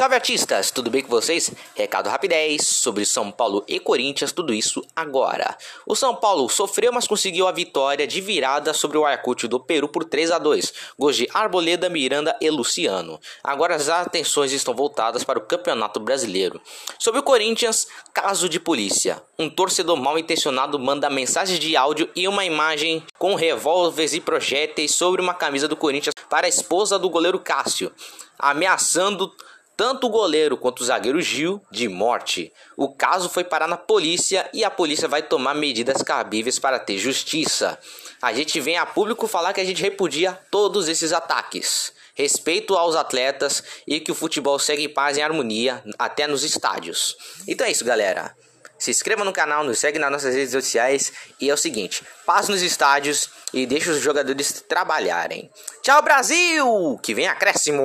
Salve artistas, tudo bem com vocês? Recado rapidez sobre São Paulo e Corinthians, tudo isso agora. O São Paulo sofreu, mas conseguiu a vitória de virada sobre o Ayacucho do Peru por 3 a 2. Gols de Arboleda, Miranda e Luciano. Agora as atenções estão voltadas para o Campeonato Brasileiro. Sobre o Corinthians, caso de polícia. Um torcedor mal intencionado manda mensagens de áudio e uma imagem com revólveres e projéteis sobre uma camisa do Corinthians para a esposa do goleiro Cássio, ameaçando tanto o goleiro quanto o zagueiro Gil de morte. O caso foi parar na polícia e a polícia vai tomar medidas cabíveis para ter justiça. A gente vem a público falar que a gente repudia todos esses ataques. Respeito aos atletas e que o futebol segue em paz e harmonia até nos estádios. Então é isso, galera. Se inscreva no canal, nos segue nas nossas redes sociais e é o seguinte: paz nos estádios e deixe os jogadores trabalharem. Tchau, Brasil! Que vem acréscimo!